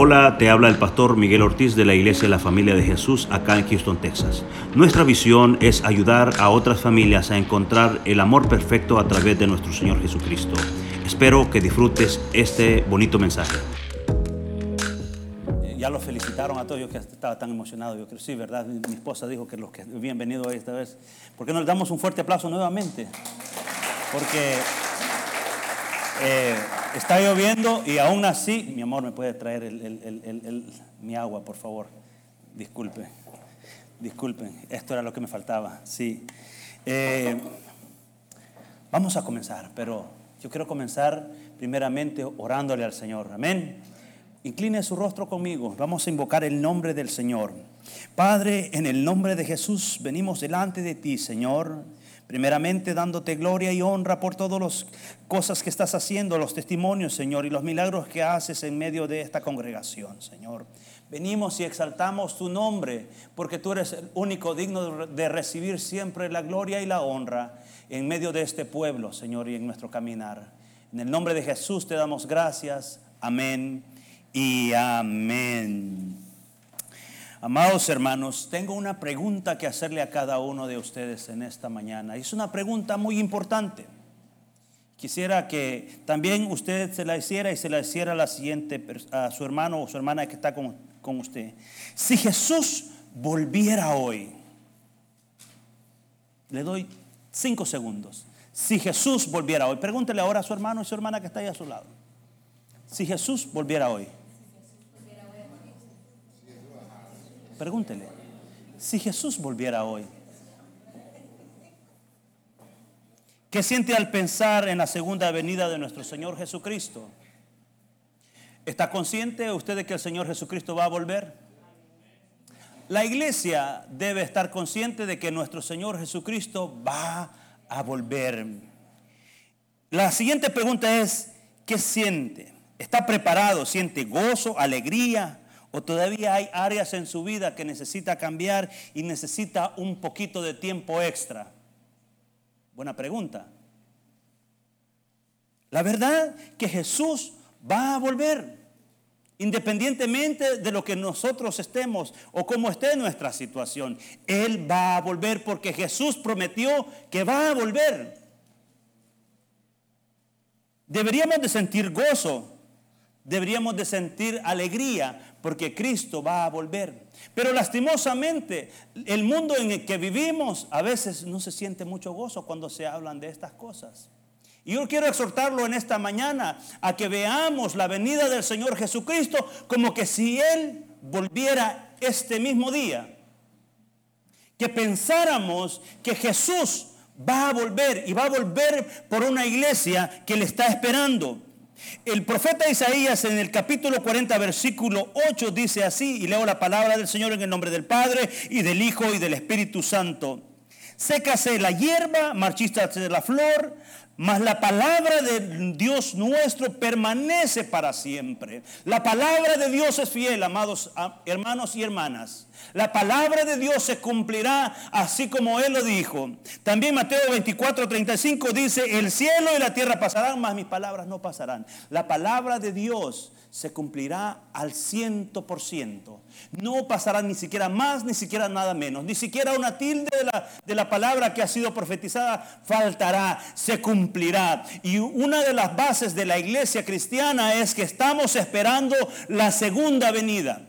Hola, te habla el pastor Miguel Ortiz de la Iglesia de la Familia de Jesús acá en Houston, Texas. Nuestra visión es ayudar a otras familias a encontrar el amor perfecto a través de nuestro Señor Jesucristo. Espero que disfrutes este bonito mensaje. Ya los felicitaron a todos, yo que estaba tan emocionado, yo creo, sí, ¿verdad? Mi, esposa dijo que los que habían venido esta vez, ¿por qué no les damos un fuerte aplauso nuevamente? Porque eh, está lloviendo y aún así, mi amor, ¿me puede traer mi agua, por favor? Disculpe, disculpen, esto era lo que me faltaba, sí. Eh, vamos a comenzar, pero yo quiero comenzar primeramente orándole al Señor, amén. Incline su rostro conmigo, vamos a invocar el nombre del Señor. Padre, en el nombre de Jesús venimos delante de ti, Señor. Primeramente dándote gloria y honra por todas las cosas que estás haciendo, los testimonios, Señor, y los milagros que haces en medio de esta congregación, Señor. Venimos y exaltamos tu nombre, porque tú eres el único digno de recibir siempre la gloria y la honra en medio de este pueblo, Señor, y en nuestro caminar. En el nombre de Jesús te damos gracias. Amén y amén. Amados hermanos, tengo una pregunta que hacerle a cada uno de ustedes en esta mañana. Es una pregunta muy importante. Quisiera que también usted se la hiciera y se la hiciera a su hermano o su hermana que está con, con usted. Si Jesús volviera hoy, le doy cinco segundos. Si Jesús volviera hoy, pregúntele ahora a su hermano y su hermana que está ahí a su lado. Si Jesús volviera hoy, pregúntele. Si Jesús volviera hoy, ¿qué siente al pensar en la segunda venida de nuestro Señor Jesucristo? ¿Está consciente usted de que el Señor Jesucristo va a volver? La iglesia debe estar consciente de que nuestro Señor Jesucristo va a volver. La siguiente pregunta es, ¿qué siente? ¿Está preparado? ¿Siente gozo, alegría? ¿O todavía hay áreas en su vida que necesita cambiar y necesita un poquito de tiempo extra? Buena pregunta. La verdad que Jesús va a volver. Independientemente de lo que nosotros estemos o cómo esté nuestra situación, Él va a volver porque Jesús prometió que va a volver. Deberíamos de sentir gozo, deberíamos de sentir alegría porque Cristo va a volver. Pero lastimosamente, el mundo en el que vivimos a veces no se siente mucho gozo cuando se hablan de estas cosas. Y yo quiero exhortarlo en esta mañana a que veamos la venida del Señor Jesucristo como que si Él volviera este mismo día. Que pensáramos que Jesús va a volver y va a volver por una iglesia que le está esperando. El profeta Isaías en el capítulo 40, versículo 8 dice así, y leo la palabra del Señor en el nombre del Padre y del Hijo y del Espíritu Santo. Sécase la hierba, marchístase la flor, mas la palabra de Dios nuestro permanece para siempre. La palabra de Dios es fiel, amados hermanos y hermanas. La palabra de Dios se cumplirá así como Él lo dijo. También Mateo 24, 35 dice, el cielo y la tierra pasarán, mas mis palabras no pasarán. La palabra de Dios se cumplirá al ciento por ciento. No pasará ni siquiera más, ni siquiera nada menos. Ni siquiera una tilde de la, de la palabra que ha sido profetizada faltará, se cumplirá. Y una de las bases de la iglesia cristiana es que estamos esperando la segunda venida.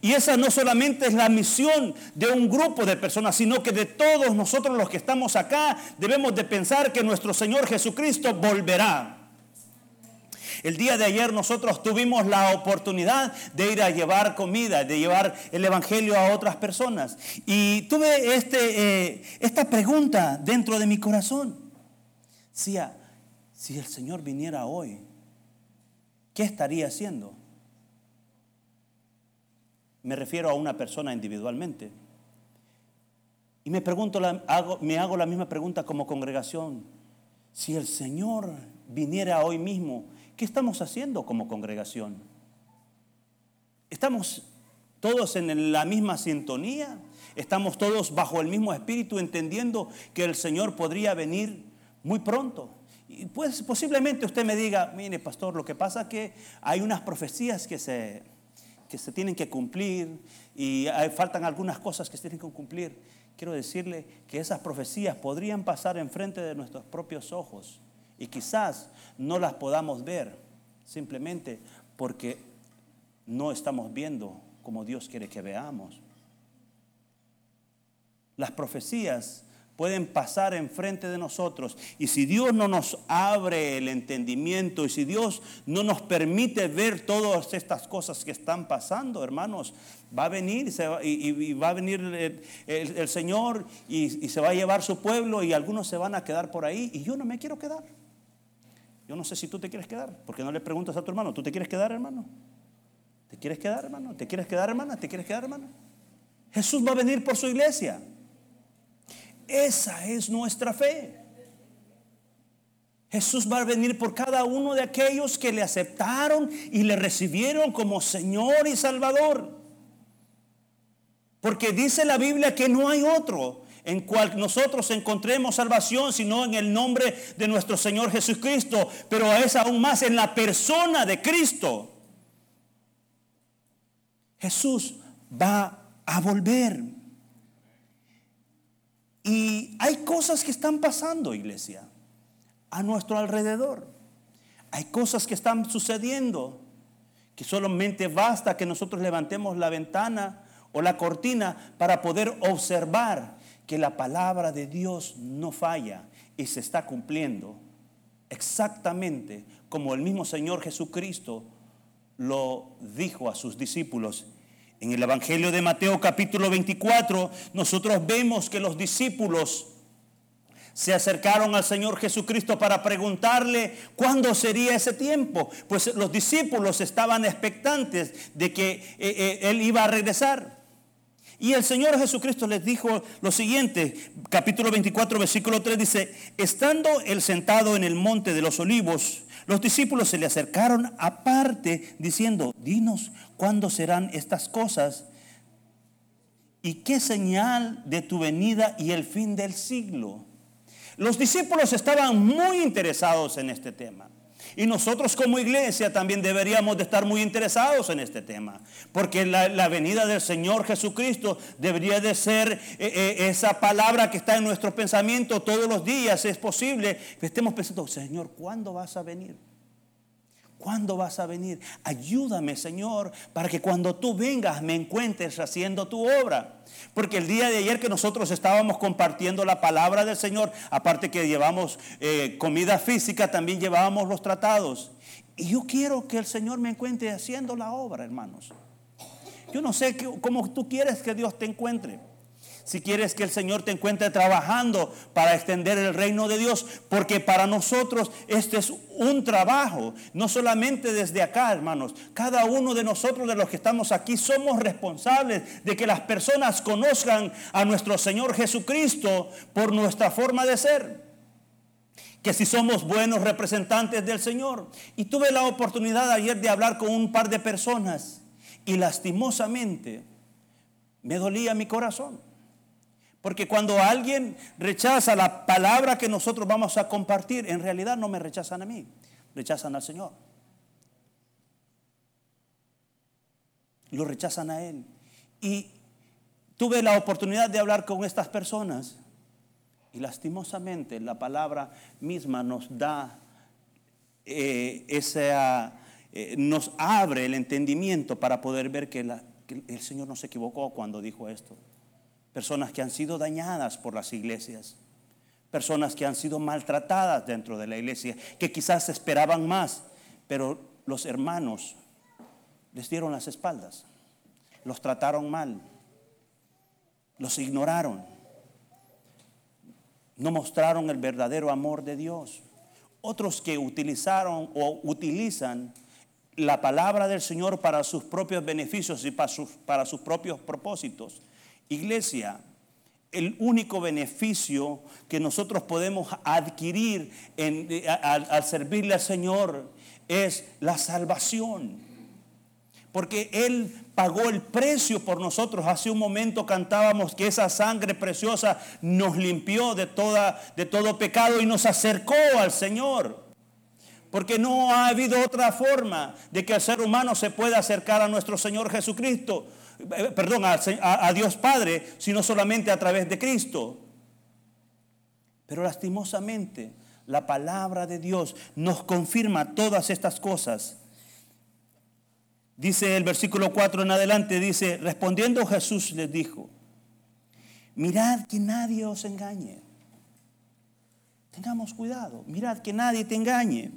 Y esa no solamente es la misión de un grupo de personas, sino que de todos nosotros los que estamos acá debemos de pensar que nuestro Señor Jesucristo volverá. El día de ayer nosotros tuvimos la oportunidad de ir a llevar comida, de llevar el Evangelio a otras personas. Y tuve este, eh, esta pregunta dentro de mi corazón. Decía, si el Señor viniera hoy, ¿qué estaría haciendo? Me refiero a una persona individualmente. Y me, pregunto, me hago la misma pregunta como congregación. Si el Señor viniera hoy mismo, ¿qué estamos haciendo como congregación? ¿Estamos todos en la misma sintonía? ¿Estamos todos bajo el mismo espíritu entendiendo que el Señor podría venir muy pronto? Y pues posiblemente usted me diga, mire pastor, lo que pasa es que hay unas profecías que se, que se tienen que cumplir y faltan algunas cosas que se tienen que cumplir. Quiero decirle que esas profecías podrían pasar enfrente de nuestros propios ojos y quizás no las podamos ver simplemente porque no estamos viendo como Dios quiere que veamos. Las profecías pueden pasar enfrente de nosotros. Y si Dios no nos abre el entendimiento y si Dios no nos permite ver todas estas cosas que están pasando, hermanos, va a venir y, va, a venir el, Señor y, y se va a llevar su pueblo y algunos se van a quedar por ahí y yo no me quiero quedar. Yo no sé si tú te quieres quedar, porque no le preguntas a tu hermano, ¿tú te quieres quedar, hermano? ¿Te quieres quedar, hermano? ¿Te quieres quedar, hermana? ¿Te quieres quedar, hermano? Jesús va a venir por su iglesia. Esa es nuestra fe. Jesús va a venir por cada uno de aquellos que le aceptaron y le recibieron como Señor y Salvador. Porque dice la Biblia que no hay otro en cual nosotros encontremos salvación, sino en el nombre de nuestro Señor Jesucristo, pero es aún más en la persona de Cristo. Jesús va a volver. Y hay cosas que están pasando, iglesia, a nuestro alrededor. Hay cosas que están sucediendo que solamente basta que nosotros levantemos la ventana o la cortina para poder observar que la palabra de Dios no falla y se está cumpliendo exactamente como el mismo Señor Jesucristo lo dijo a sus discípulos en el Evangelio de Mateo capítulo 24, nosotros vemos que los discípulos se acercaron al Señor Jesucristo para preguntarle cuándo sería ese tiempo. Pues los discípulos estaban expectantes de que eh, eh, Él iba a regresar. Y el Señor Jesucristo les dijo lo siguiente, capítulo 24, versículo 3 dice, estando él sentado en el monte de los olivos, los discípulos se le acercaron aparte diciendo, dinos cuándo serán estas cosas y qué señal de tu venida y el fin del siglo. Los discípulos estaban muy interesados en este tema. Y nosotros como iglesia también deberíamos de estar muy interesados en este tema. Porque la, venida del Señor Jesucristo debería de ser eh, eh, esa palabra que está en nuestro pensamiento todos los días. Es posible que estemos pensando, Señor, ¿cuándo vas a venir? ¿Cuándo vas a venir? Ayúdame, Señor, para que cuando tú vengas me encuentres haciendo tu obra. Porque el día de ayer que nosotros estábamos compartiendo la palabra del Señor, aparte que llevamos eh, comida física, también llevábamos los tratados. Y yo quiero que el Señor me encuentre haciendo la obra, hermanos. Yo no sé cómo tú quieres que Dios te encuentre si quieres que el Señor te encuentre trabajando para extender el reino de Dios, porque para nosotros este es un trabajo, no solamente desde acá, hermanos, cada uno de nosotros de los que estamos aquí somos responsables de que las personas conozcan a nuestro Señor Jesucristo por nuestra forma de ser que si somos buenos representantes del Señor. Y tuve la oportunidad ayer de hablar con un par de personas y lastimosamente me dolía mi corazón. Porque cuando alguien rechaza la palabra que nosotros vamos a compartir, en realidad no me rechazan a mí, rechazan al Señor. Lo rechazan a Él. Y tuve la oportunidad de hablar con estas personas y lastimosamente la palabra misma nos da eh, esa, eh, nos abre el entendimiento para poder ver que el Señor no se equivocó cuando dijo esto personas que han sido dañadas por las iglesias, personas que han sido maltratadas dentro de la iglesia, que quizás esperaban más, pero los hermanos les dieron las espaldas, los trataron mal, los ignoraron, no mostraron el verdadero amor de Dios. Otros que utilizaron o utilizan la palabra del Señor para sus propios beneficios y para sus, para sus propios propósitos Iglesia, el único beneficio que nosotros podemos adquirir eh, al, servirle al Señor es la salvación. Porque Él pagó el precio por nosotros. Hace un momento cantábamos que esa sangre preciosa nos limpió de, toda, de todo pecado y nos acercó al Señor. Porque no ha habido otra forma de que el ser humano se pueda acercar a nuestro Señor Jesucristo, perdón, a, a Dios Padre, sino solamente a través de Cristo. Pero lastimosamente, la palabra de Dios nos confirma todas estas cosas. Dice el versículo 4 en adelante, dice, respondiendo Jesús les dijo, mirad que nadie os engañe. Tengamos cuidado, mirad que nadie te engañe.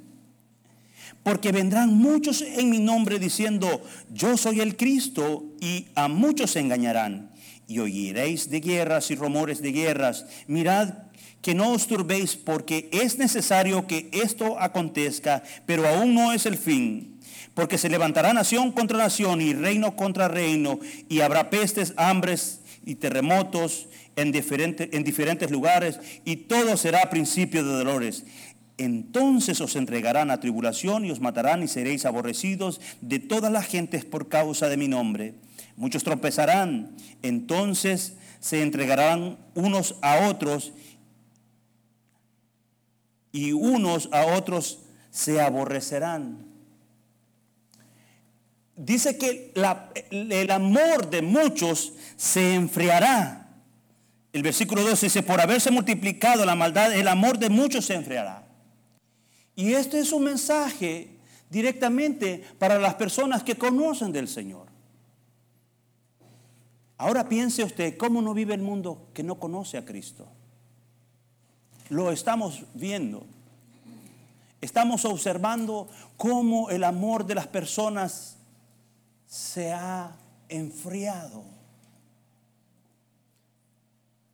Porque vendrán muchos en mi nombre diciendo, yo soy el Cristo, y a muchos se engañarán. Y oiréis de guerras y rumores de guerras. Mirad que no os turbéis, porque es necesario que esto acontezca, pero aún no es el fin. Porque se levantará nación contra nación y reino contra reino, y habrá pestes, hambres y terremotos en, en diferentes lugares, y todo será principio de dolores. Entonces os entregarán a tribulación y os matarán y seréis aborrecidos de todas las gentes por causa de mi nombre. Muchos tropezarán, entonces se entregarán unos a otros y unos a otros se aborrecerán. Dice que el amor de muchos se enfriará. El versículo 12 dice, por haberse multiplicado la maldad, el amor de muchos se enfriará. Y este es un mensaje directamente para las personas que conocen del Señor. Ahora piense usted cómo no vive el mundo que no conoce a Cristo. Lo estamos viendo. Estamos observando cómo el amor de las personas se ha enfriado.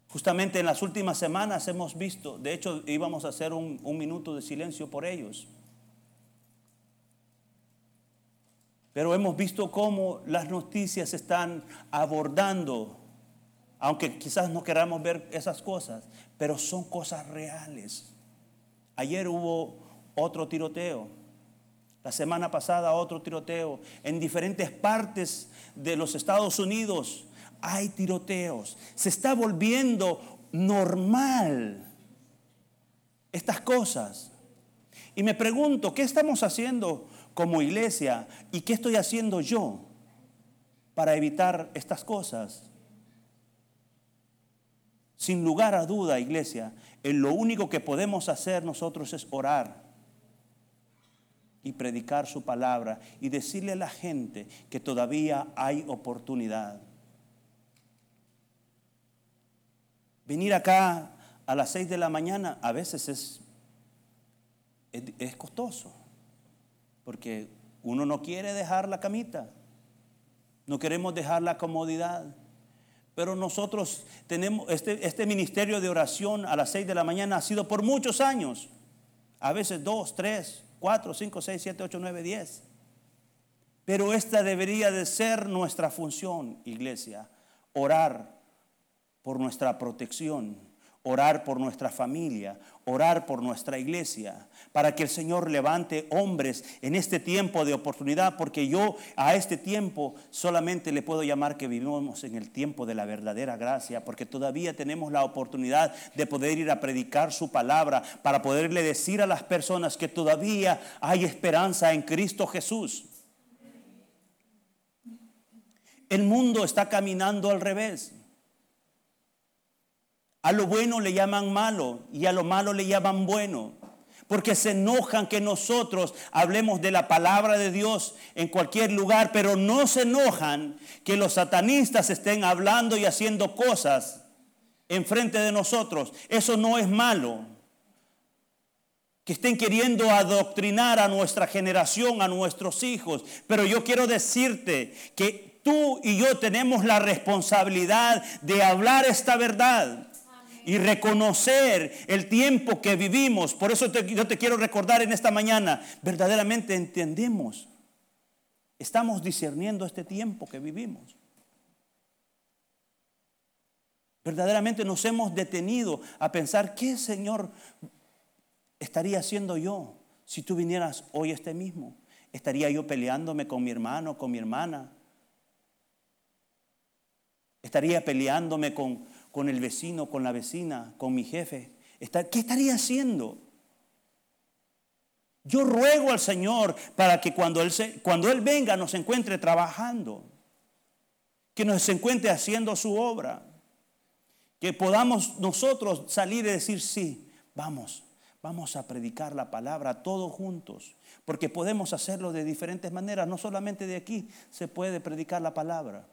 Justamente en las últimas semanas hemos visto, de hecho íbamos a hacer un, minuto de silencio por ellos. Pero hemos visto cómo las noticias están abordando, aunque quizás no queramos ver esas cosas, pero son cosas reales. Ayer hubo otro tiroteo, la semana pasada otro tiroteo, en diferentes partes de los Estados Unidos hay tiroteos. Se está volviendo normal estas cosas. Y me pregunto, ¿qué estamos haciendo como iglesia y qué estoy haciendo yo para evitar estas cosas? Sin lugar a duda, iglesia, en lo único que podemos hacer nosotros es orar y predicar su palabra y decirle a la gente que todavía hay oportunidad. Venir acá a las 6 de la mañana a veces es, es, costoso, porque uno no quiere dejar la camita, no queremos dejar la comodidad. Pero nosotros tenemos este, este ministerio de oración a las 6 de la mañana ha sido por muchos años. A veces dos, tres, cuatro, cinco, seis, siete, ocho, nueve, diez. Pero esta debería de ser nuestra función, iglesia. Orar por nuestra protección, orar por nuestra familia, orar por nuestra iglesia, para que el Señor levante hombres en este tiempo de oportunidad, porque yo a este tiempo solamente le puedo llamar que vivimos en el tiempo de la verdadera gracia, porque todavía tenemos la oportunidad de poder ir a predicar su palabra, para poderle decir a las personas que todavía hay esperanza en Cristo Jesús. El mundo está caminando al revés. A lo bueno le llaman malo y a lo malo le llaman bueno. Porque se enojan que nosotros hablemos de la palabra de Dios en cualquier lugar, pero no se enojan que los satanistas estén hablando y haciendo cosas enfrente de nosotros. Eso no es malo. Que estén queriendo adoctrinar a nuestra generación, a nuestros hijos. Pero yo quiero decirte que tú y yo tenemos la responsabilidad de hablar esta verdad y reconocer el tiempo que vivimos. Por eso yo te quiero recordar en esta mañana, verdaderamente entendemos, estamos discerniendo este tiempo que vivimos. Verdaderamente nos hemos detenido a pensar, ¿qué Señor estaría haciendo yo si tú vinieras hoy este mismo? ¿Estaría yo peleándome con mi hermano, con mi hermana? ¿Estaría peleándome con, con el vecino, con la vecina, con mi jefe? ¿Qué estaría haciendo? Yo ruego al Señor para que cuando Él, se, cuando él venga nos encuentre trabajando, que nos encuentre haciendo su obra, que podamos nosotros salir y decir, sí, vamos, vamos a predicar la palabra todos juntos, porque podemos hacerlo de diferentes maneras, no solamente de aquí se puede predicar la palabra.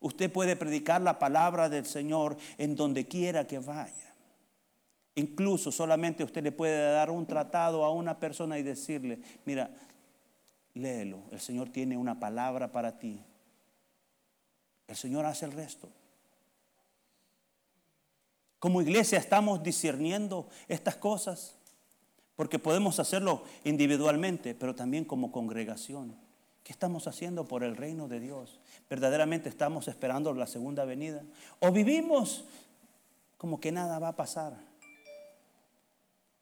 Usted puede predicar la palabra del Señor en donde quiera que vaya. Incluso solamente usted le puede dar un tratado a una persona y decirle, mira, léelo, el Señor tiene una palabra para ti. El Señor hace el resto. Como iglesia estamos discerniendo estas cosas, porque podemos hacerlo individualmente, pero también como congregación. ¿Qué estamos haciendo por el reino de Dios? ¿Verdaderamente estamos esperando la segunda venida? ¿O vivimos como que nada va a pasar?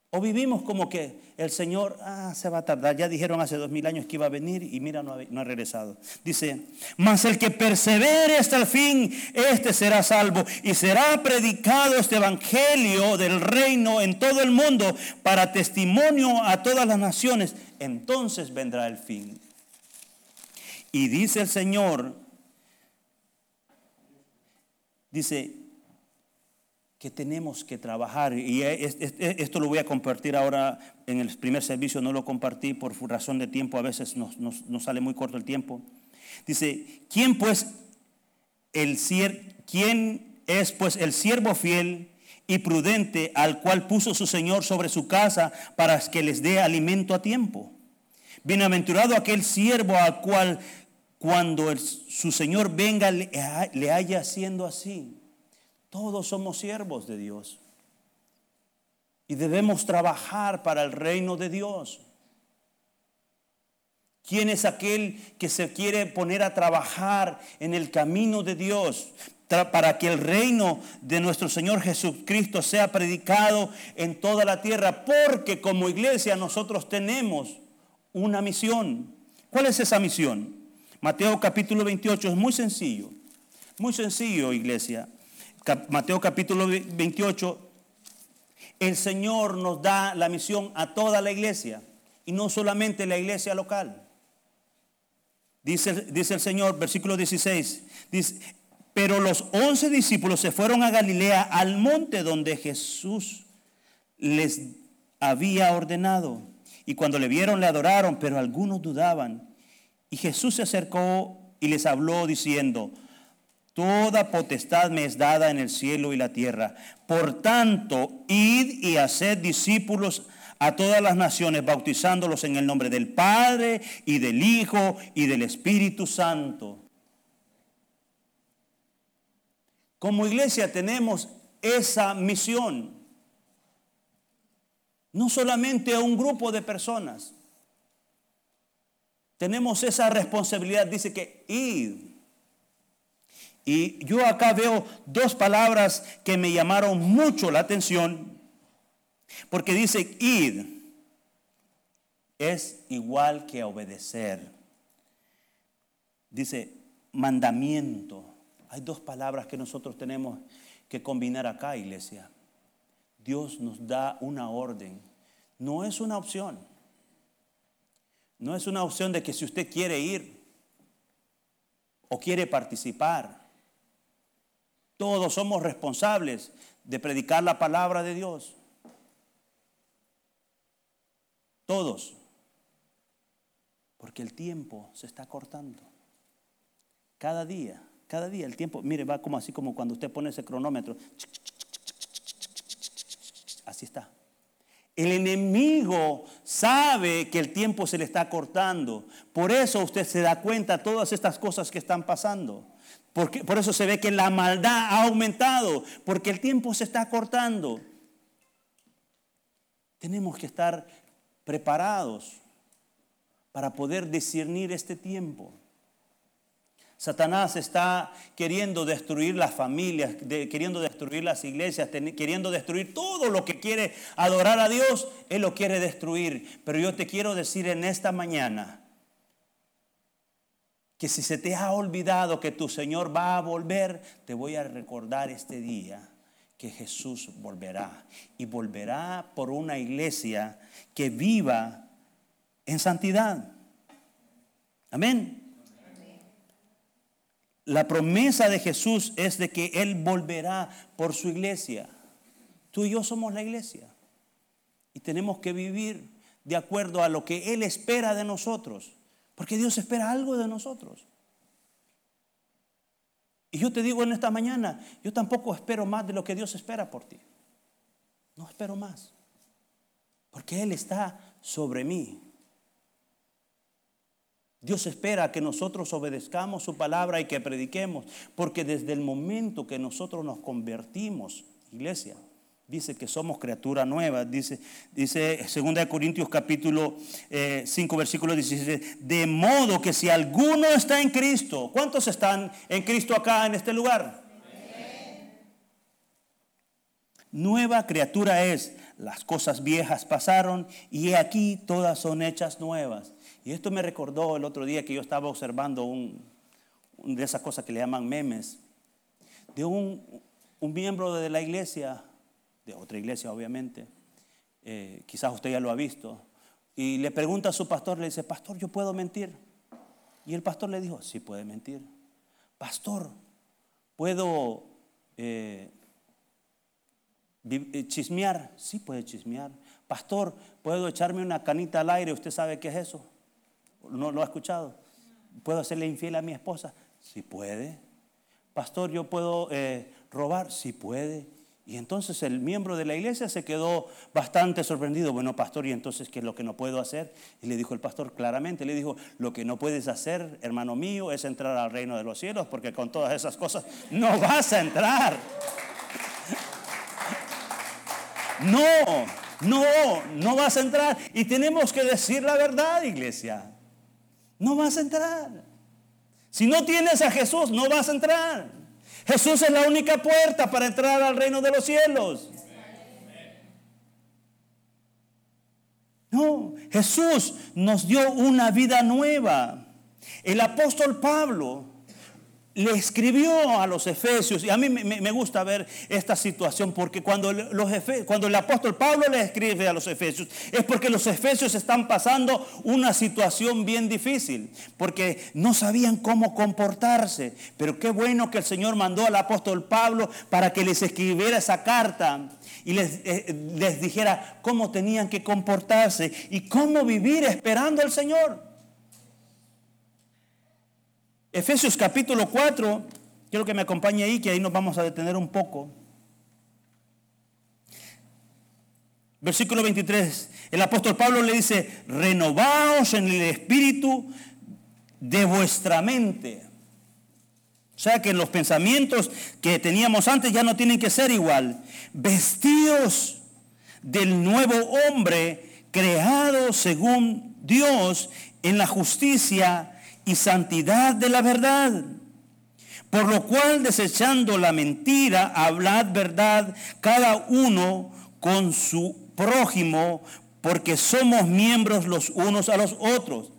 O vivimos como que el Señor ah, se va a tardar. Ya dijeron hace dos mil años que iba a venir y mira, no ha, no ha, regresado. Dice, mas el que persevere hasta el fin, este será salvo. Y será predicado este evangelio del reino en todo el mundo para testimonio a todas las naciones. Entonces vendrá el fin. Y dice el Señor, dice, que tenemos que trabajar. Y esto lo voy a compartir ahora en el primer servicio, no lo compartí por razón de tiempo, a veces nos, sale muy corto el tiempo. Dice, ¿quién pues el quién es pues el siervo fiel y prudente al cual puso su Señor sobre su casa para que les dé alimento a tiempo? Bienaventurado aquel siervo al cual cuando su Señor venga le, le haya haciendo así. Todos somos siervos de Dios. Y debemos trabajar para el reino de Dios. ¿Quién es aquel que se quiere poner a trabajar en el camino de Dios para que el reino de nuestro Señor Jesucristo sea predicado en toda la tierra? Porque como iglesia nosotros tenemos una misión. ¿Cuál es esa misión? Mateo capítulo 28 es muy sencillo. Muy sencillo, iglesia. Mateo capítulo 28, el Señor nos da la misión a toda la iglesia y no solamente la iglesia local. Dice, dice el Señor, versículo 16, dice, pero los once discípulos se fueron a Galilea al monte donde Jesús les había ordenado. Y cuando le vieron le adoraron, pero algunos dudaban. Y Jesús se acercó y les habló diciendo, Toda potestad me es dada en el cielo y la tierra. Por tanto, id y haced discípulos a todas las naciones, bautizándolos en el nombre del Padre y del Hijo y del Espíritu Santo. Como iglesia tenemos esa misión. No solamente a un grupo de personas. Tenemos esa responsabilidad. Dice que id y yo acá veo dos palabras que me llamaron mucho la atención, porque dice id es igual que obedecer. Dice mandamiento. Hay dos palabras que nosotros tenemos que combinar acá, iglesia. Dios nos da una orden. No es una opción. No es una opción de que si usted quiere ir o quiere participar, todos somos responsables de predicar la palabra de Dios. Todos. Porque el tiempo se está cortando. Cada día, cada día el tiempo, mire, va como así como cuando usted pone ese cronómetro. Así está. El enemigo sabe que el tiempo se le está cortando. Por eso usted se da cuenta de todas estas cosas que están pasando por eso se ve que la maldad ha aumentado, porque el tiempo se está cortando. Tenemos que estar preparados para poder discernir este tiempo. Satanás está queriendo destruir las familias, queriendo destruir las iglesias, queriendo destruir todo lo que quiere adorar a Dios, Él lo quiere destruir. Pero yo te quiero decir en esta mañana, que si se te ha olvidado que tu Señor va a volver, te voy a recordar este día que Jesús volverá. Y volverá por una iglesia que viva en santidad. Amén. La promesa de Jesús es de que Él volverá por su iglesia. Tú y yo somos la iglesia. Y tenemos que vivir de acuerdo a lo que Él espera de nosotros. Porque Dios espera algo de nosotros. Y yo te digo en esta mañana, yo tampoco espero más de lo que Dios espera por ti. No espero más. Porque Él está sobre mí. Dios espera que nosotros obedezcamos su palabra y que prediquemos, porque desde el momento que nosotros nos convertimos, iglesia, dice que somos criatura nueva, dice, dice 2 Corintios capítulo 5 eh, versículo 17, de modo que si alguno está en Cristo, ¿cuántos están en Cristo acá en este lugar? Nueva criatura es, las cosas viejas pasaron y aquí todas son hechas nuevas. Y esto me recordó el otro día que yo estaba observando un, de esas cosas que le llaman memes, de un, miembro de la iglesia, de otra iglesia obviamente, eh, quizás usted ya lo ha visto, y le pregunta a su pastor, le dice, pastor, ¿yo puedo mentir? Y el pastor le dijo, sí puede mentir. Pastor, ¿puedo eh, eh, chismear? Sí puede chismear. Pastor, ¿puedo echarme una canita al aire? ¿Usted sabe qué es eso? ¿No lo ha escuchado? ¿Puedo hacerle infiel a mi esposa? Sí puede. Pastor, ¿yo puedo eh, robar? Sí puede. Y entonces el miembro de la iglesia se quedó bastante sorprendido. Bueno, pastor, ¿y entonces qué es lo que no puedo hacer? Y le dijo el pastor claramente, le dijo, lo que no puedes hacer, hermano mío, es entrar al reino de los cielos, porque con todas esas cosas no vas a entrar. No, no, no vas a entrar. Y tenemos que decir la verdad, iglesia no vas a entrar. Si no tienes a Jesús, no vas a entrar. Jesús es la única puerta para entrar al reino de los cielos. No, Jesús nos dio una vida nueva. El apóstol Pablo le escribió a los efesios, y a mí me, gusta ver esta situación, porque cuando, los cuando el apóstol Pablo le escribe a los efesios, es porque los efesios están pasando una situación bien difícil, porque no sabían cómo comportarse. Pero qué bueno que el Señor mandó al apóstol Pablo para que les escribiera esa carta y les, eh, les dijera cómo tenían que comportarse y cómo vivir esperando al Señor. Efesios capítulo 4, quiero que me acompañe ahí, que ahí nos vamos a detener un poco. Versículo 23, el apóstol Pablo le dice, renovaos en el espíritu de vuestra mente. O sea que los pensamientos que teníamos antes ya no tienen que ser igual. Vestidos del nuevo hombre creado según Dios en la justicia y santidad de la verdad. Por lo cual, desechando la mentira, hablad verdad cada uno con su prójimo, porque somos miembros los unos a los otros.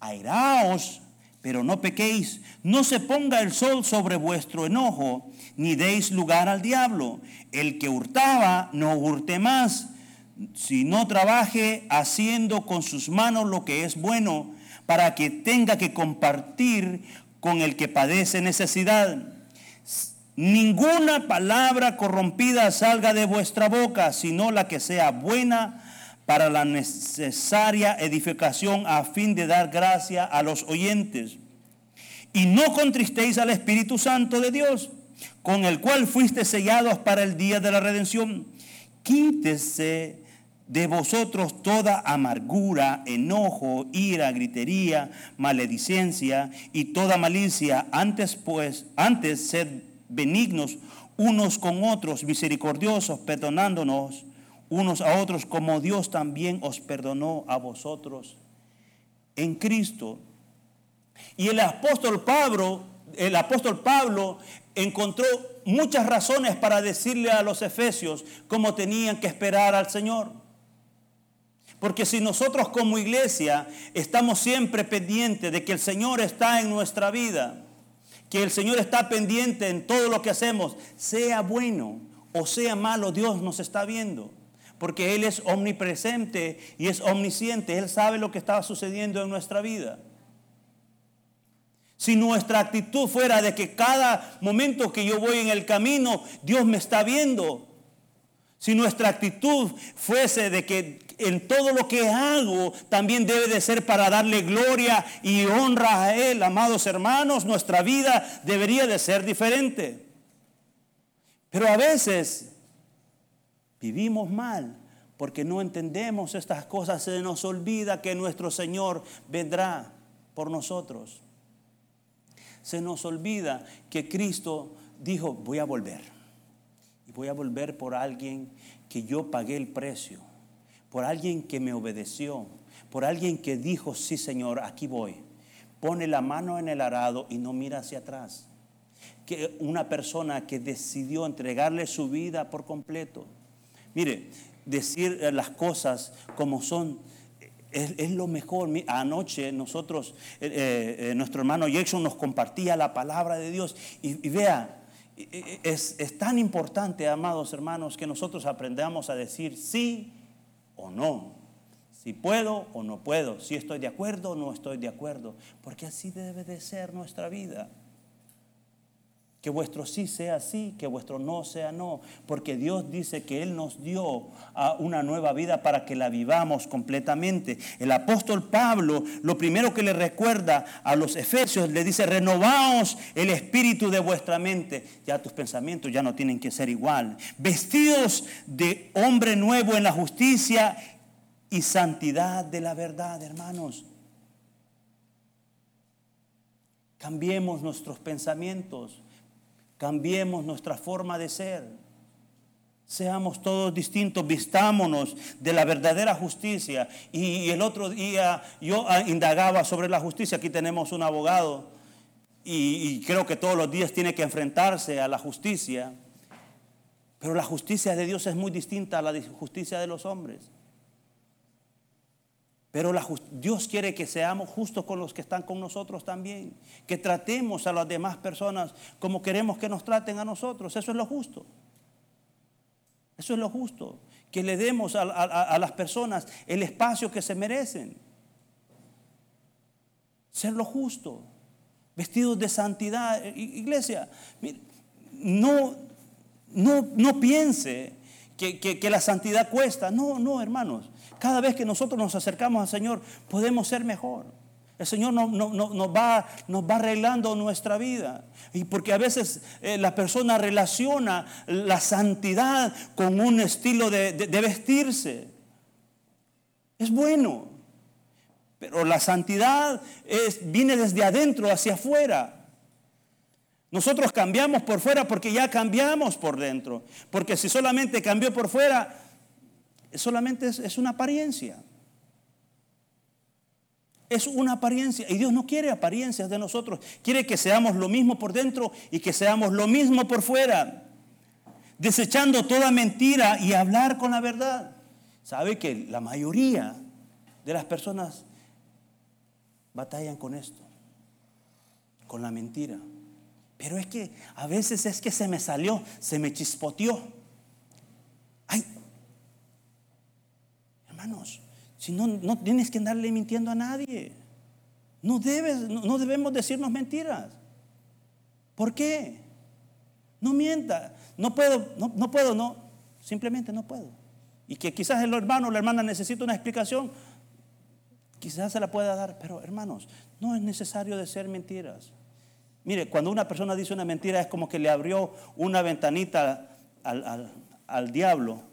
Airaos, pero no pequéis. No se ponga el sol sobre vuestro enojo, ni deis lugar al diablo. El que hurtaba, no hurte más, si no trabaje haciendo con sus manos lo que es bueno para que tenga que compartir con el que padece necesidad. Ninguna palabra corrompida salga de vuestra boca, sino la que sea buena para la necesaria edificación a fin de dar gracia a los oyentes. Y no contristéis al Espíritu Santo de Dios, con el cual fuiste sellados para el día de la redención. Quítese de vosotros toda amargura, enojo, ira, gritería, maledicencia y toda malicia. Antes pues, antes sed benignos unos con otros, misericordiosos, perdonándonos unos a otros como Dios también os perdonó a vosotros en Cristo. Y el apóstol Pablo, el apóstol Pablo encontró muchas razones para decirle a los efesios cómo tenían que esperar al Señor. Porque si nosotros como iglesia estamos siempre pendientes de que el Señor está en nuestra vida, que el Señor está pendiente en todo lo que hacemos, sea bueno o sea malo, Dios nos está viendo. porque Él es omnipresente y es omnisciente. Él sabe lo que está sucediendo en nuestra vida. Si nuestra actitud fuera de que cada momento que yo voy en el camino, Dios me está viendo. Si nuestra actitud fuese de que en todo lo que hago también debe de ser para darle gloria y honra a Él, amados hermanos, nuestra vida debería de ser diferente. Pero a veces vivimos mal porque no entendemos estas cosas, se nos olvida que nuestro Señor vendrá por nosotros se nos olvida que Cristo dijo, voy a volver. Y voy a volver por alguien que yo pagué el precio, por alguien que me obedeció, por alguien que dijo, sí Señor, aquí voy. Pone la mano en el arado y no mira hacia atrás. Que una persona que decidió entregarle su vida por completo. Mire, decir las cosas como son es, lo mejor. Anoche nosotros, eh, eh, eh, nuestro hermano Jackson nos compartía la palabra de Dios y, vea, es, es, tan importante, amados hermanos, que nosotros aprendamos a decir sí o no. Si puedo o no puedo, si estoy de acuerdo o no estoy de acuerdo, porque así debe de ser nuestra vida. Que vuestro sí sea sí, que vuestro no sea no, porque Dios dice que Él nos dio una nueva vida para que la vivamos completamente. El apóstol Pablo, lo primero que le recuerda a los efesios, le dice, renovaos el espíritu de vuestra mente. Ya tus pensamientos ya no tienen que ser igual. Vestidos de hombre nuevo en la justicia y santidad de la verdad, hermanos. Cambiemos nuestros pensamientos Cambiemos nuestra forma de ser. Seamos todos distintos, vistámonos de la verdadera justicia. Y, el otro día yo ah, indagaba sobre la justicia. Aquí tenemos un abogado y, creo que todos los días tiene que enfrentarse a la justicia. Pero la justicia de Dios es muy distinta a la justicia de los hombres. Pero Dios quiere que seamos justos con los que están con nosotros también. Que tratemos a las demás personas como queremos que nos traten a nosotros. Eso es lo justo. Eso es lo justo. Que le demos a, las personas el espacio que se merecen. Ser lo justo. Vestidos de santidad. Iglesia, no, no, no piense que la santidad cuesta. No, no, hermanos. Cada vez que nosotros nos acercamos al Señor, podemos ser mejor. El Señor nos, va, nos va arreglando nuestra vida. Y porque a veces eh, la persona relaciona la santidad con un estilo de, vestirse. Es bueno. Pero la santidad viene desde adentro hacia afuera. Nosotros cambiamos por fuera porque ya cambiamos por dentro. Porque si solamente cambió por fuera, solamente es, una apariencia. Es una apariencia. Y Dios no quiere apariencias de nosotros. Quiere que seamos lo mismo por dentro y que seamos lo mismo por fuera. Desechando toda mentira y hablar con la verdad. ¿Sabe que la mayoría de las personas batallan con esto? Con la mentira. Pero es que a veces es que se me salió, se me chispoteó. Ay, Hermanos, si no, no tienes que andarle mintiendo a nadie. No, debes, no, debemos decirnos mentiras. ¿Por qué? No mienta. No puedo, no, no puedo, no. Simplemente no puedo. Y que quizás el hermano o la hermana necesita una explicación, quizás se la pueda dar, pero hermanos, no es necesario decir mentiras. Mire, cuando una persona dice una mentira es como que le abrió una ventanita al, al, al diablo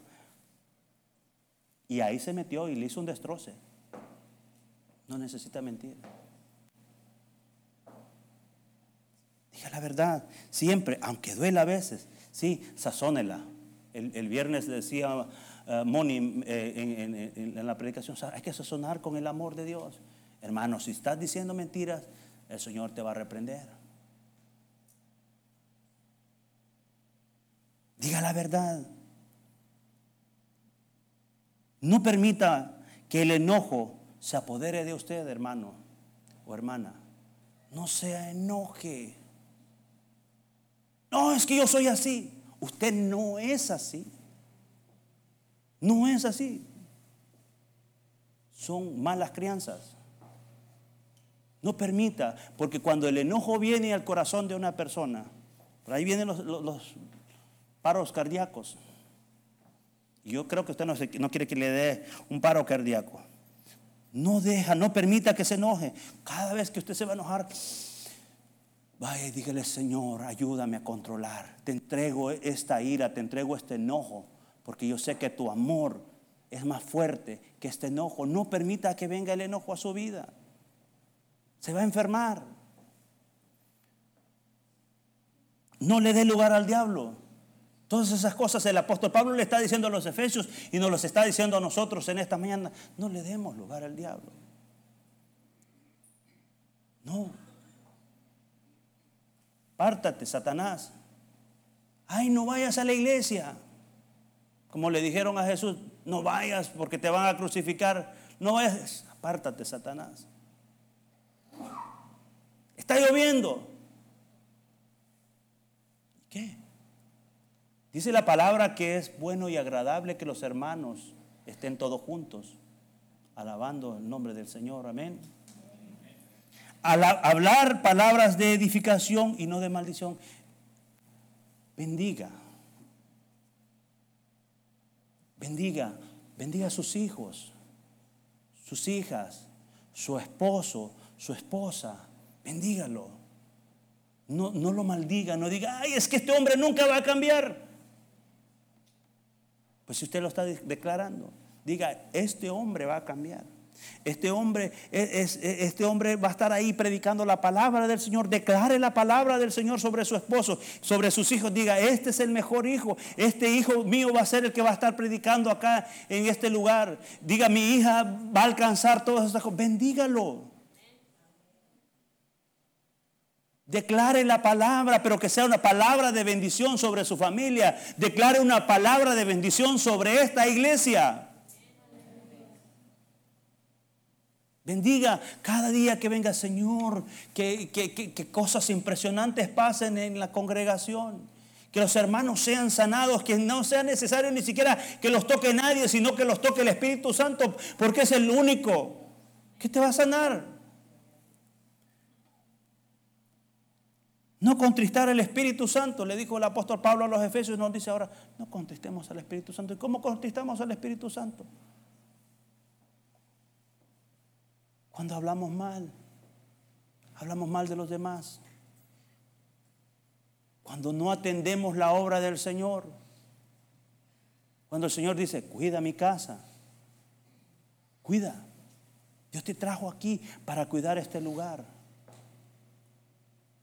y ahí se metió y le hizo un destroce. No necesita mentir. Diga la verdad, siempre, aunque duela a veces, sí, sazónela. El, viernes decía uh, Moni eh, en, la predicación, hay que sazonar con el amor de Dios. Hermano, si estás diciendo mentiras, el Señor te va a reprender. Diga la verdad. No permita que el enojo se apodere de usted, hermano o hermana. No se enoje. No, es que yo soy así. Usted no es así. No es así. Son malas crianzas. No permita, porque cuando el enojo viene al corazón de una persona, por ahí vienen los, paros cardíacos. Yo creo que usted no, quiere que le dé un paro cardíaco. No deja, no permita que se enoje. Cada vez que usted se va a enojar, vaya y dígale, Señor, ayúdame a controlar. Te entrego esta ira, te entrego este enojo, porque yo sé que tu amor es más fuerte que este enojo. No permita que venga el enojo a su vida. Se va a enfermar. No le dé lugar al diablo. Todas esas cosas el apóstol Pablo le está diciendo a los efesios y nos los está diciendo a nosotros en esta mañana. No le demos lugar al diablo. No. Pártate, Satanás. Ay, no vayas a la iglesia. Como le dijeron a Jesús, no vayas porque te van a crucificar. No vayas. Apártate, Satanás. Está lloviendo. ¿Qué? Dice la palabra que es bueno y agradable que los hermanos estén todos juntos, alabando el nombre del Señor. Amén. Al hablar palabras de edificación y no de maldición, bendiga. Bendiga, bendiga a sus hijos, sus hijas, su esposo, su esposa. Bendígalo. No, no lo maldiga, no diga, ay, es que este hombre nunca va a cambiar. Pues si usted lo está declarando, diga, este hombre va a cambiar. Este hombre, es, este hombre va a estar ahí predicando la palabra del Señor. Declare la palabra del Señor sobre su esposo, sobre sus hijos. Diga, este es el mejor hijo. Este hijo mío va a ser el que va a estar predicando acá en este lugar. Diga, mi hija va a alcanzar todas estas cosas. Bendígalo. Declare la palabra, pero que sea una palabra de bendición sobre su familia. Declare una palabra de bendición sobre esta iglesia. Bendiga cada día que venga, Señor, que, que, cosas impresionantes pasen en la congregación. Que los hermanos sean sanados, que no sea necesario ni siquiera que los toque nadie, sino que los toque el Espíritu Santo, porque es el único que te va a sanar. No contristar al Espíritu Santo, le dijo el apóstol Pablo a los Efesios, nos dice ahora, no contristemos al Espíritu Santo. ¿Y cómo contristamos al Espíritu Santo? Cuando hablamos mal, hablamos mal de los demás. Cuando no atendemos la obra del Señor. Cuando el Señor dice, cuida mi casa, cuida. Dios te trajo aquí para cuidar este lugar.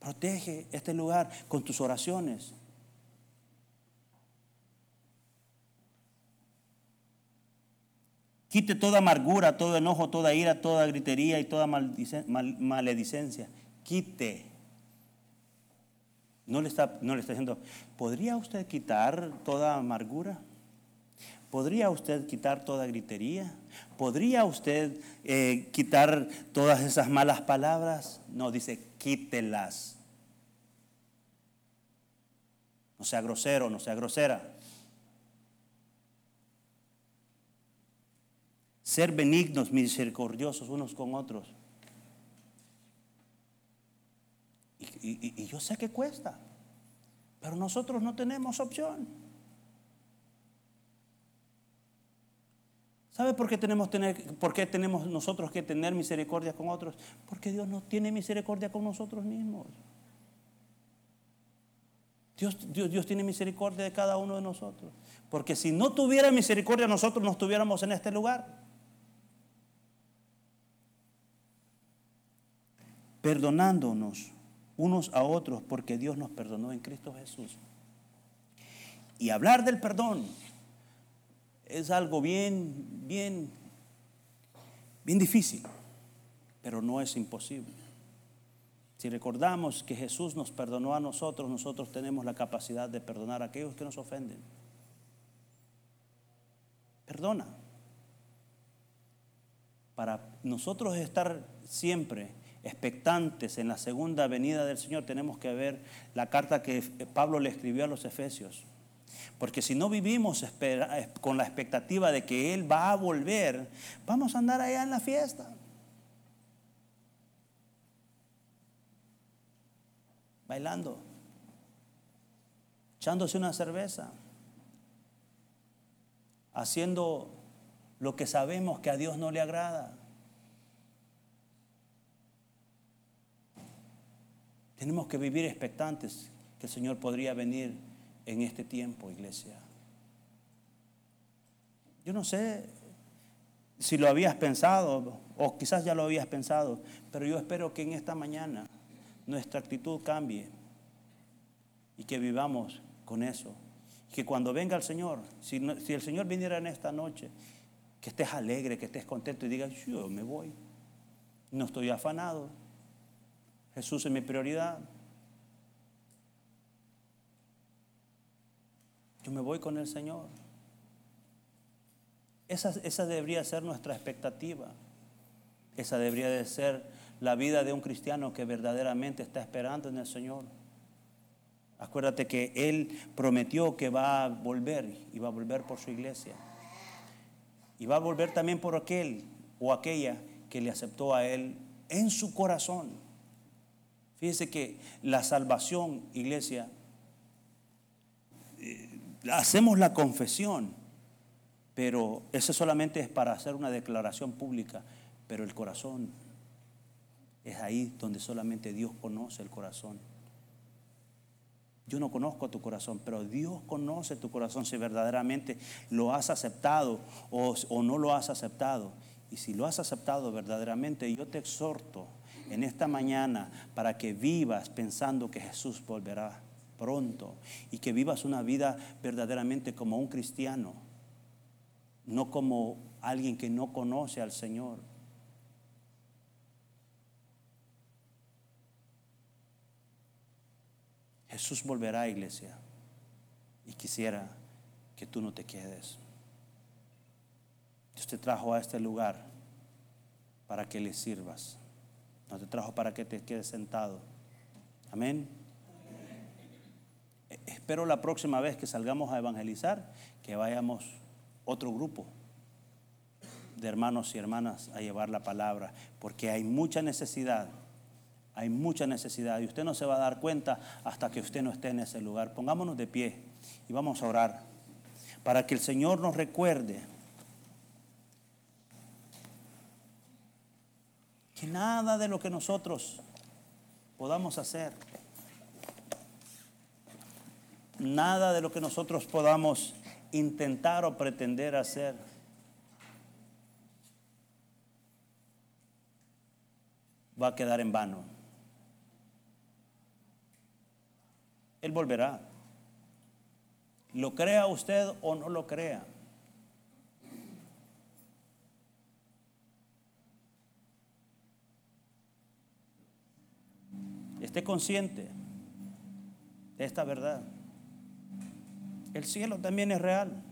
Protege este lugar con tus oraciones. Quite toda amargura, todo enojo, toda ira, toda gritería y toda maledicencia. Quite. No le, está, no le está diciendo, ¿podría usted quitar toda amargura? ¿Podría usted quitar toda gritería? ¿Podría usted eh, quitar todas esas malas palabras? No, dice, quítelas. No sea grosero, no sea grosera. Ser benignos, misericordiosos unos con otros. Y, yo sé que cuesta, pero nosotros no tenemos opción. ¿Sabe por qué tenemos, tener, por qué tenemos nosotros que tener misericordia con otros? Porque Dios no tiene misericordia con nosotros mismos. Dios, tiene misericordia de cada uno de nosotros. Porque si no tuviera misericordia, nosotros no estuviéramos en este lugar. Perdonándonos unos a otros porque Dios nos perdonó en Cristo Jesús. Y hablar del perdón es algo bien, bien, bien difícil, pero no es imposible. Si recordamos que Jesús nos perdonó a nosotros, nosotros tenemos la capacidad de perdonar a aquellos que nos ofenden. Perdona. Para nosotros estar siempre expectantes en la segunda venida del Señor, tenemos que ver la carta que Pablo le escribió a los Efesios. Porque si no vivimos con la expectativa de que Él va a volver, vamos a andar allá en la fiesta. Bailando, echándose una cerveza, haciendo lo que sabemos que a Dios no le agrada. Tenemos que vivir expectantes que el Señor podría venir en este tiempo, iglesia. Yo no sé si lo habías pensado o quizás ya lo habías pensado, pero yo espero que en esta mañana nuestra actitud cambie y que vivamos con eso. Que cuando venga el Señor, si, si el Señor viniera en esta noche, que estés alegre, que estés contento y digas, yo me voy. No estoy afanado. Jesús es mi prioridad. Yo me voy con el Señor. Esa, esa debería ser nuestra expectativa. Esa debería de ser la vida de un cristiano que verdaderamente está esperando en el Señor. Acuérdate que Él prometió que va a volver y va a volver por su iglesia. Y va a volver también por aquel o aquella que le aceptó a Él en su corazón. Fíjese que la salvación, iglesia, eh, hacemos la confesión, pero eso solamente es para hacer una declaración pública, pero el corazón es ahí donde solamente Dios conoce el corazón. Yo no conozco tu corazón, pero Dios conoce tu corazón si verdaderamente lo has aceptado o, o no lo has aceptado. Y si lo has aceptado verdaderamente, yo te exhorto en esta mañana para que vivas pensando que Jesús volverá pronto y que vivas una vida verdaderamente como un cristiano, no como alguien que no conoce al Señor. Jesús volverá, iglesia, y quisiera que tú no te quedes. Dios te trajo a este lugar para que le sirvas. No te trajo para que te quedes sentado. Amén. E, espero la próxima vez que salgamos a evangelizar, que vayamos otro grupo de hermanos y hermanas a llevar la palabra, porque hay mucha necesidad, hay mucha necesidad, y usted no se va a dar cuenta hasta que usted no esté en ese lugar. Pongámonos de pie y vamos a orar para que el Señor nos recuerde que nada de lo que nosotros podamos hacer, nada de lo que nosotros podamos intentar o pretender hacer, va a quedar en vano. Él volverá. Lo crea usted o no lo crea. Esté consciente de esta verdad. El cielo también es real.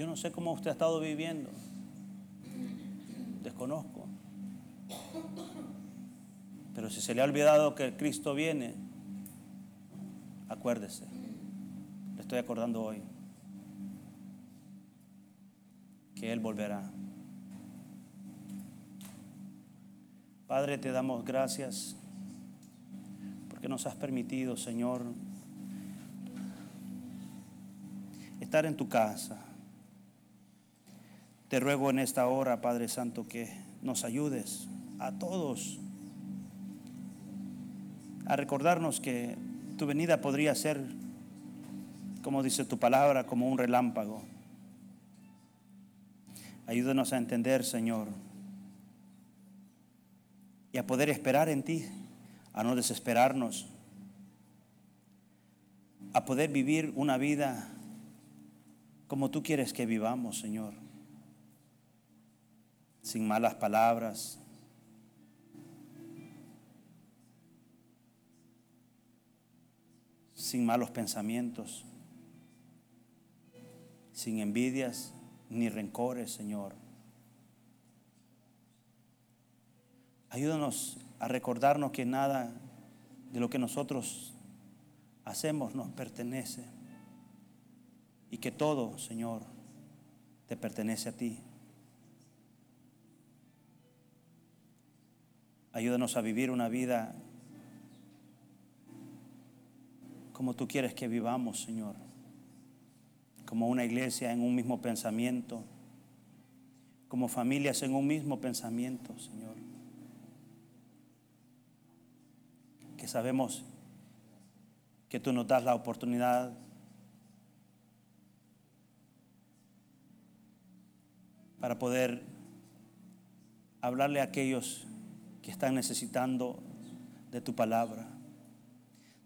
Yo no sé cómo usted ha estado viviendo. Desconozco. Pero si se le ha olvidado que Cristo viene, acuérdese. Le estoy acordando hoy. que Él volverá. Padre, te damos gracias porque nos has permitido, Señor, estar en tu casa. Te ruego en esta hora, Padre Santo, que nos ayudes a todos a recordarnos que tu venida podría ser, como dice tu palabra, como un relámpago. Ayúdanos a entender, Señor, y a poder esperar en ti, a no desesperarnos, a poder vivir una vida como tú quieres que vivamos, Señor, sin malas palabras, sin malos pensamientos, sin envidias, ni rencores, Señor. Ayúdanos a recordarnos que nada de lo que nosotros hacemos nos pertenece y que todo, Señor, te pertenece a ti. Ayúdanos a vivir una vida como tú quieres que vivamos, Señor. Como una iglesia en un mismo pensamiento. Como familias en un mismo pensamiento, Señor. Que sabemos que tú nos das la oportunidad para poder hablarle a aquellos que están necesitando de tu palabra.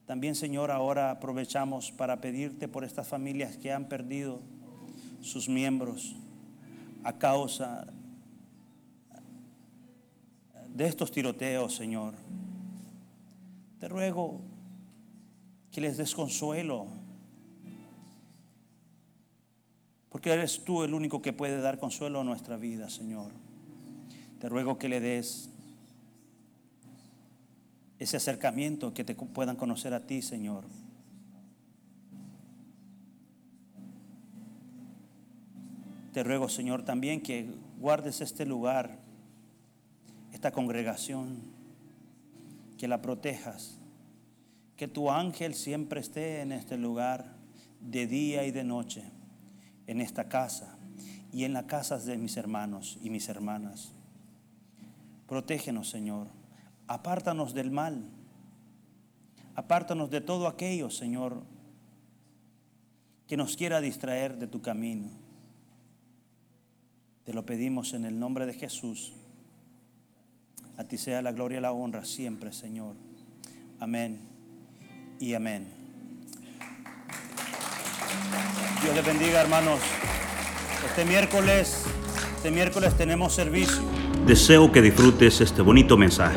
También, Señor, ahora aprovechamos para pedirte por estas familias que han perdido sus miembros a causa de estos tiroteos, Señor. Te ruego que les des consuelo, porque eres tú el único que puede dar consuelo a nuestra vida, Señor. Te ruego que le des ese acercamiento, que te puedan conocer a ti, Señor. Te ruego, Señor, también que guardes este lugar, esta congregación, que la protejas, que tu ángel siempre esté en este lugar, de día y de noche, en esta casa y en las casas de mis hermanos y mis hermanas. Protégenos, Señor apártanos del mal, apártanos de todo aquello, Señor, que nos quiera distraer de tu camino. Te lo pedimos en el nombre de Jesús. A ti sea la gloria y la honra siempre, Señor. Amén y amén. Dios les bendiga, hermanos. Este miércoles, este miércoles tenemos servicio. Deseo que disfrutes este bonito mensaje.